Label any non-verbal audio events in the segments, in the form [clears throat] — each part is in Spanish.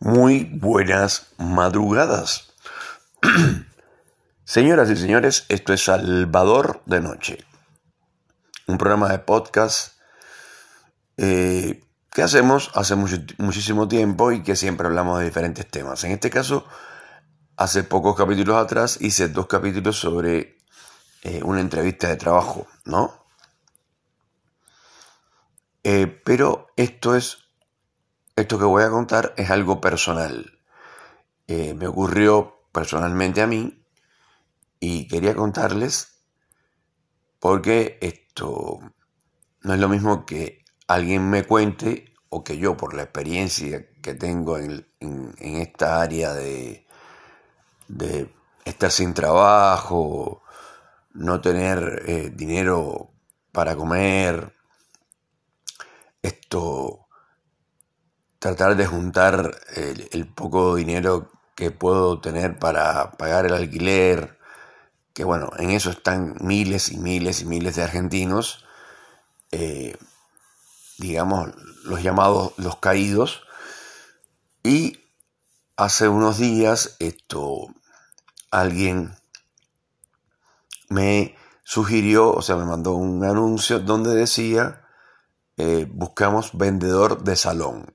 Muy buenas madrugadas. [clears throat] Señoras y señores, esto es Salvador de Noche, un programa de podcast eh, que hacemos hace muchísimo tiempo y que siempre hablamos de diferentes temas. En este caso, hace pocos capítulos atrás hice dos capítulos sobre eh, una entrevista de trabajo, ¿no? Eh, pero esto es esto que voy a contar es algo personal. Eh, me ocurrió personalmente a mí y quería contarles porque esto no es lo mismo que alguien me cuente o que yo por la experiencia que tengo en, esta área de, de, estar sin trabajo, no tener eh, dinero para comer, esto tratar de juntar el, poco dinero que puedo tener para pagar el alquiler, que bueno, en eso están miles y miles y miles de argentinos, eh, digamos, los llamados los caídos, y hace unos días esto, alguien me sugirió, o sea, me mandó un anuncio donde decía, eh, buscamos vendedor de salón.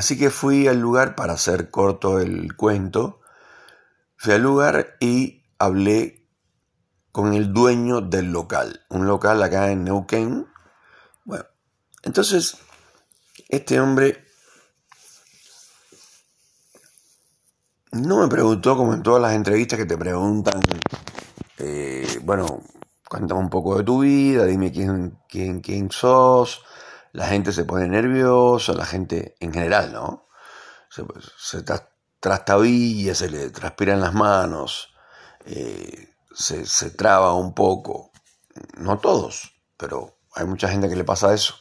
Así que fui al lugar, para hacer corto el cuento, fui al lugar y hablé con el dueño del local, un local acá en Neuquén. Bueno, entonces, este hombre no me preguntó, como en todas las entrevistas que te preguntan, eh, bueno, cuéntame un poco de tu vida, dime quién, quién, quién sos, la gente se pone nerviosa, la gente en general, ¿no? Se, se trastabilla, se le transpiran las manos, eh, se, se traba un poco. No todos, pero hay mucha gente que le pasa eso.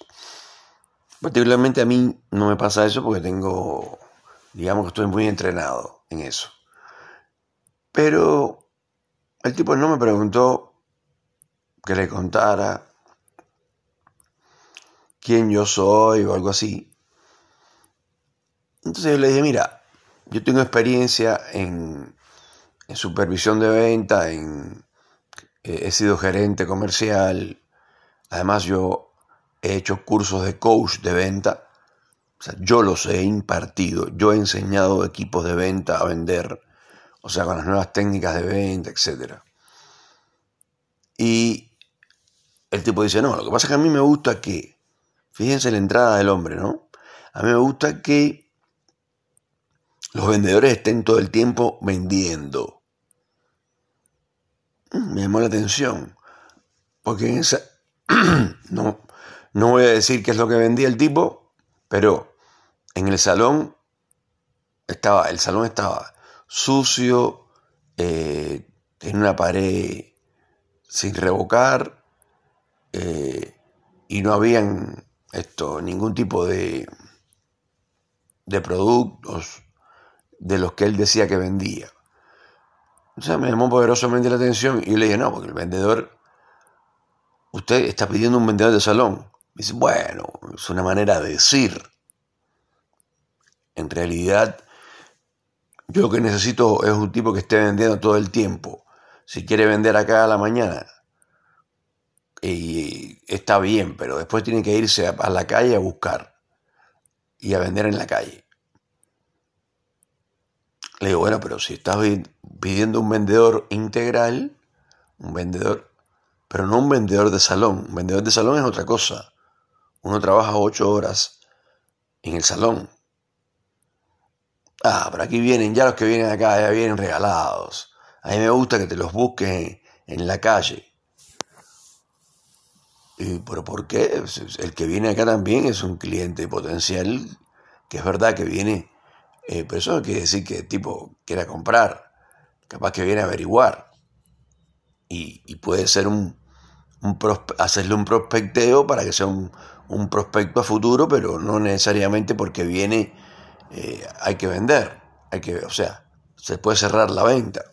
Particularmente a mí no me pasa eso porque tengo, digamos que estoy muy entrenado en eso. Pero el tipo no me preguntó que le contara quién yo soy o algo así. Entonces yo le dije, mira, yo tengo experiencia en, supervisión de venta, en, eh, he sido gerente comercial, además yo he hecho cursos de coach de venta, o sea, yo los he impartido, yo he enseñado equipos de venta a vender, o sea, con las nuevas técnicas de venta, etc. Y el tipo dice, no, lo que pasa es que a mí me gusta que Fíjense la entrada del hombre, ¿no? A mí me gusta que los vendedores estén todo el tiempo vendiendo. Mm, me llamó la atención. Porque en esa... [clears throat] no, no voy a decir qué es lo que vendía el tipo, pero en el salón estaba, el salón estaba sucio, eh, en una pared sin revocar, eh, y no habían esto, ningún tipo de, de productos de los que él decía que vendía. O sea, me llamó poderosamente la atención y le dije, no, porque el vendedor, usted está pidiendo un vendedor de salón. Me dice, bueno, es una manera de decir. En realidad, yo lo que necesito es un tipo que esté vendiendo todo el tiempo. Si quiere vender acá a la mañana, y está bien, pero después tiene que irse a, la calle a buscar y a vender en la calle. Le digo, bueno, pero si estás pidiendo un vendedor integral, un vendedor, pero no un vendedor de salón. Un vendedor de salón es otra cosa. Uno trabaja ocho horas en el salón. Ah, pero aquí vienen, ya los que vienen acá ya vienen regalados. A mí me gusta que te los busques en la calle. ¿Pero por qué? El que viene acá también es un cliente potencial, que es verdad que viene, eh, pero eso no quiere decir que tipo quiera comprar, capaz que viene a averiguar. Y, puede ser un, hacerle un prospecteo para que sea un, prospecto a futuro, pero no necesariamente porque viene eh, hay que vender, hay que, o sea, se puede cerrar la venta.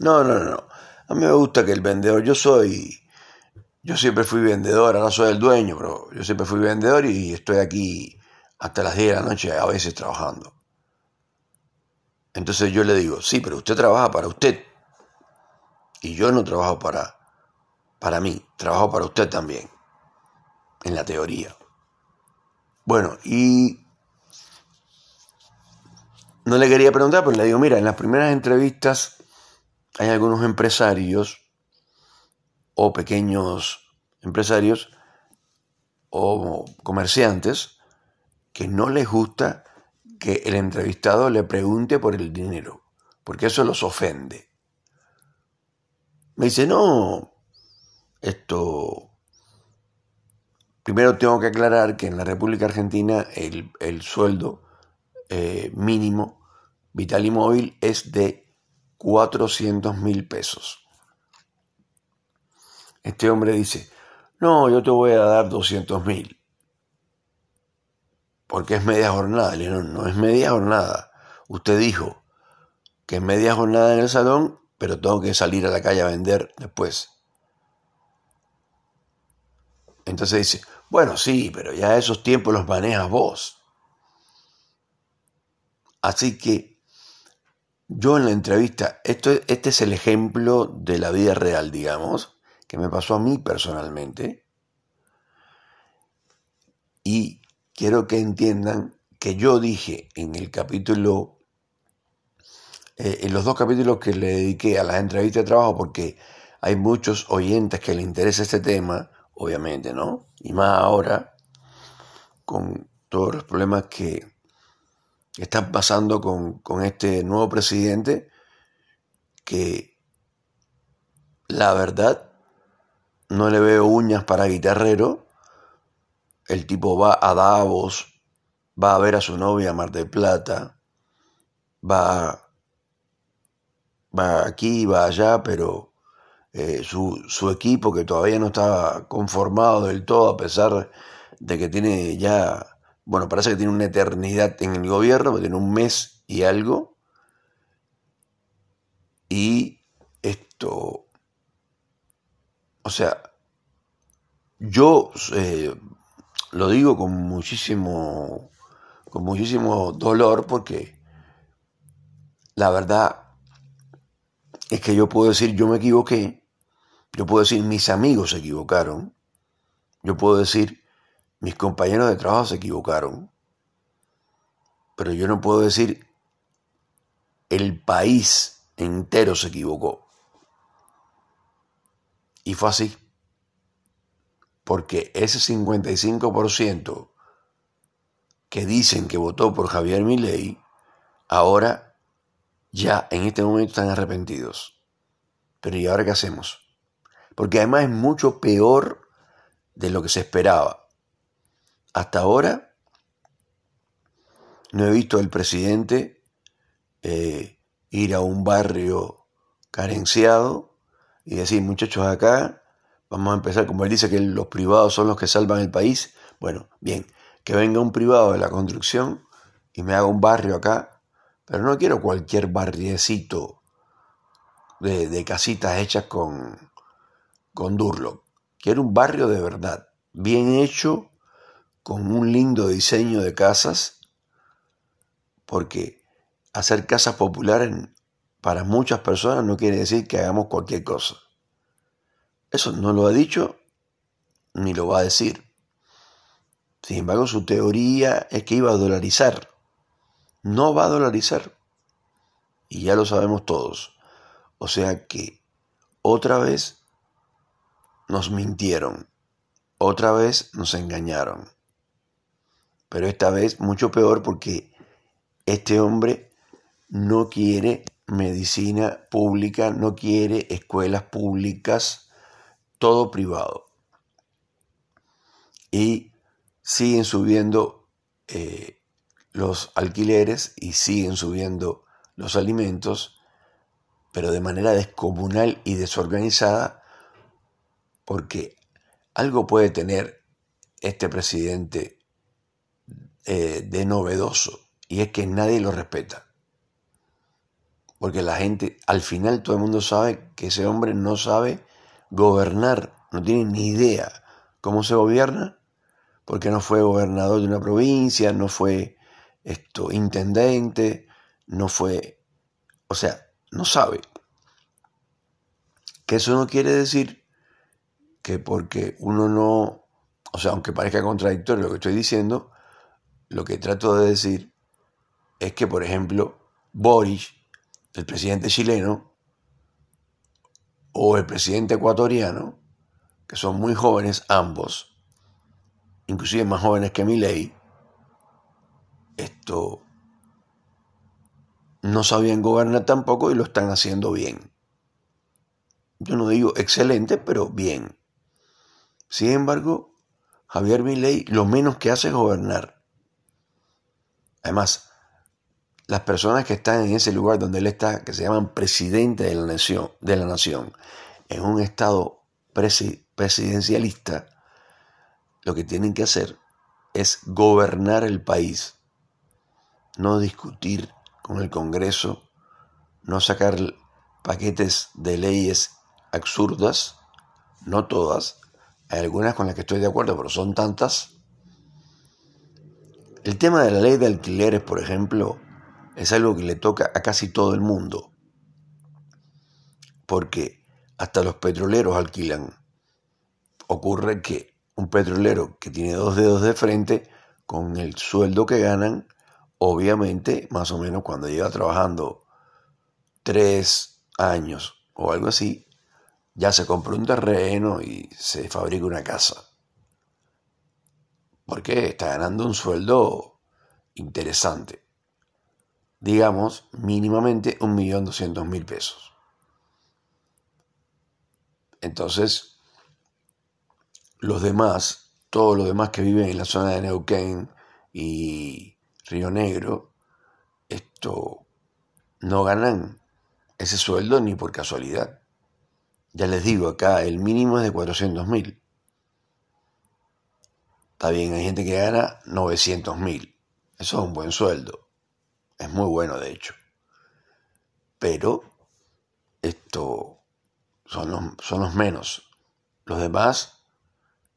No, no, no. A mí me gusta que el vendedor, yo soy yo siempre fui vendedor, ahora soy el dueño, pero yo siempre fui vendedor y estoy aquí hasta las 10 de la noche, a veces trabajando. Entonces yo le digo, sí, pero usted trabaja para usted. Y yo no trabajo para, para mí, trabajo para usted también, en la teoría. Bueno, y no le quería preguntar, pero le digo, mira, en las primeras entrevistas hay algunos empresarios o pequeños empresarios o comerciantes que no les gusta que el entrevistado le pregunte por el dinero, porque eso los ofende. Me dice, no, esto... Primero tengo que aclarar que en la República Argentina el, sueldo eh, mínimo vital y móvil es de 400 mil pesos. Este hombre dice, no, yo te voy a dar 200 mil. Porque es media jornada. Le no, no es media jornada. Usted dijo que es media jornada en el salón, pero tengo que salir a la calle a vender después. Entonces dice, bueno, sí, pero ya esos tiempos los manejas vos. Así que yo en la entrevista, esto, este es el ejemplo de la vida real, digamos que me pasó a mí personalmente. Y quiero que entiendan que yo dije en el capítulo, eh, en los dos capítulos que le dediqué a las entrevistas de trabajo, porque hay muchos oyentes que le interesa este tema, obviamente, ¿no? Y más ahora, con todos los problemas que están pasando con, con este nuevo presidente, que la verdad no le veo uñas para guitarrero. El tipo va a Davos, va a ver a su novia Mar del Plata, va, va aquí, va allá, pero eh, su, su, equipo que todavía no está conformado del todo, a pesar de que tiene ya, bueno, parece que tiene una eternidad en el gobierno, tiene un mes y algo. Y esto, o sea, yo eh, lo digo con muchísimo, con muchísimo dolor porque la verdad es que yo puedo decir yo me equivoqué, yo puedo decir mis amigos se equivocaron, yo puedo decir mis compañeros de trabajo se equivocaron, pero yo no puedo decir el país entero se equivocó. Y fue así. Porque ese 55% que dicen que votó por Javier Milei, ahora ya en este momento están arrepentidos. Pero ¿y ahora qué hacemos? Porque además es mucho peor de lo que se esperaba. Hasta ahora no he visto al presidente eh, ir a un barrio carenciado y decir, muchachos, acá vamos a empezar, como él dice que los privados son los que salvan el país. Bueno, bien, que venga un privado de la construcción y me haga un barrio acá, pero no quiero cualquier barriecito de, de casitas hechas con, con Durlock. Quiero un barrio de verdad, bien hecho, con un lindo diseño de casas, porque hacer casas populares para muchas personas no quiere decir que hagamos cualquier cosa. Eso no lo ha dicho ni lo va a decir. Sin embargo, su teoría es que iba a dolarizar. No va a dolarizar. Y ya lo sabemos todos. O sea que otra vez nos mintieron. Otra vez nos engañaron. Pero esta vez mucho peor porque este hombre no quiere medicina pública, no quiere escuelas públicas, todo privado. Y siguen subiendo eh, los alquileres y siguen subiendo los alimentos, pero de manera descomunal y desorganizada, porque algo puede tener este presidente eh, de novedoso, y es que nadie lo respeta. Porque la gente, al final todo el mundo sabe que ese hombre no sabe gobernar, no tiene ni idea cómo se gobierna, porque no fue gobernador de una provincia, no fue esto, intendente, no fue, o sea, no sabe. Que eso no quiere decir que porque uno no, o sea, aunque parezca contradictorio lo que estoy diciendo, lo que trato de decir es que, por ejemplo, Boris, el presidente chileno, o el presidente ecuatoriano, que son muy jóvenes ambos, inclusive más jóvenes que ley, esto no sabían gobernar tampoco y lo están haciendo bien. Yo no digo excelente, pero bien. Sin embargo, Javier Milei lo menos que hace es gobernar. Además, las personas que están en ese lugar donde él está, que se llaman presidente de la nación, de la nación en un estado presidencialista, lo que tienen que hacer es gobernar el país, no discutir con el Congreso, no sacar paquetes de leyes absurdas, no todas, hay algunas con las que estoy de acuerdo, pero son tantas. El tema de la ley de alquileres, por ejemplo, es algo que le toca a casi todo el mundo, porque hasta los petroleros alquilan. Ocurre que un petrolero que tiene dos dedos de frente, con el sueldo que ganan, obviamente, más o menos cuando lleva trabajando tres años o algo así, ya se compra un terreno y se fabrica una casa. Porque está ganando un sueldo interesante. Digamos, mínimamente un millón doscientos mil pesos. Entonces, los demás, todos los demás que viven en la zona de Neuquén y Río Negro, esto no ganan ese sueldo ni por casualidad. Ya les digo, acá el mínimo es de 400 mil. Está bien, hay gente que gana 900 mil. Eso es un buen sueldo. Es muy bueno, de hecho. Pero esto son los, son los menos. Los demás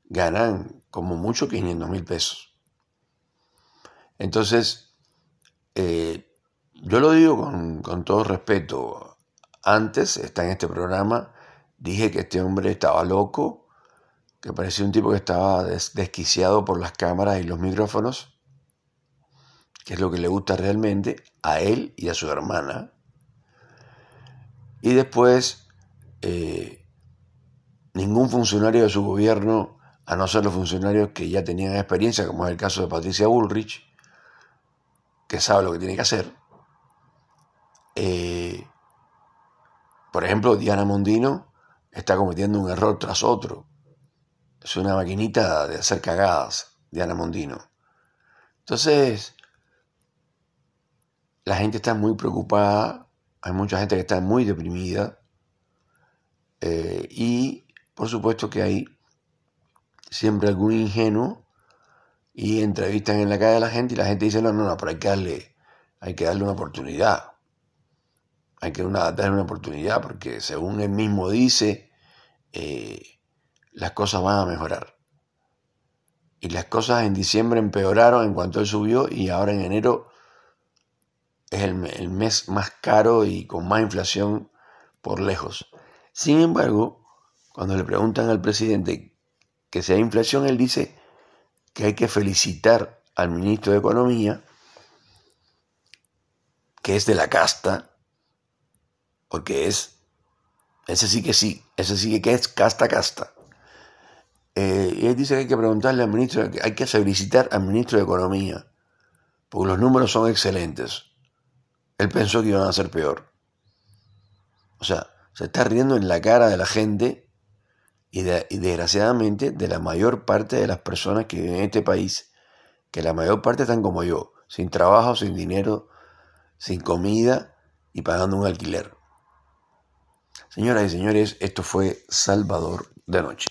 ganan como mucho 500 mil pesos. Entonces, eh, yo lo digo con, con todo respeto. Antes, está en este programa, Dije que este hombre estaba loco, que parecía un tipo que estaba desquiciado por las cámaras y los micrófonos, que es lo que le gusta realmente a él y a su hermana. Y después, eh, ningún funcionario de su gobierno, a no ser los funcionarios que ya tenían experiencia, como es el caso de Patricia Bullrich, que sabe lo que tiene que hacer. Eh, por ejemplo, Diana Mondino está cometiendo un error tras otro. Es una maquinita de hacer cagadas, Diana Mondino. Entonces, la gente está muy preocupada, hay mucha gente que está muy deprimida eh, y por supuesto que hay siempre algún ingenuo y entrevistan en la calle a la gente y la gente dice, no, no, no, pero hay que darle, hay que darle una oportunidad hay que una, darle una oportunidad porque según él mismo dice, eh, las cosas van a mejorar. Y las cosas en diciembre empeoraron en cuanto él subió y ahora en enero es el, mes más caro y con más inflación por lejos. Sin embargo, cuando le preguntan al presidente que sea inflación, él dice que hay que felicitar al ministro de Economía, que es de la casta, porque es, ese sí que sí, ese sí que es casta casta. Eh, y él dice que hay que preguntarle al ministro, hay que felicitar al ministro de Economía, porque los números son excelentes. Él pensó que iban a ser peor. O sea, se está riendo en la cara de la gente y, desgraciadamente de la mayor parte de las personas que viven en este país, que la mayor parte están como yo, sin trabajo, sin dinero, sin comida y pagando un alquiler. Señoras y señores, esto fue Salvador de Noche.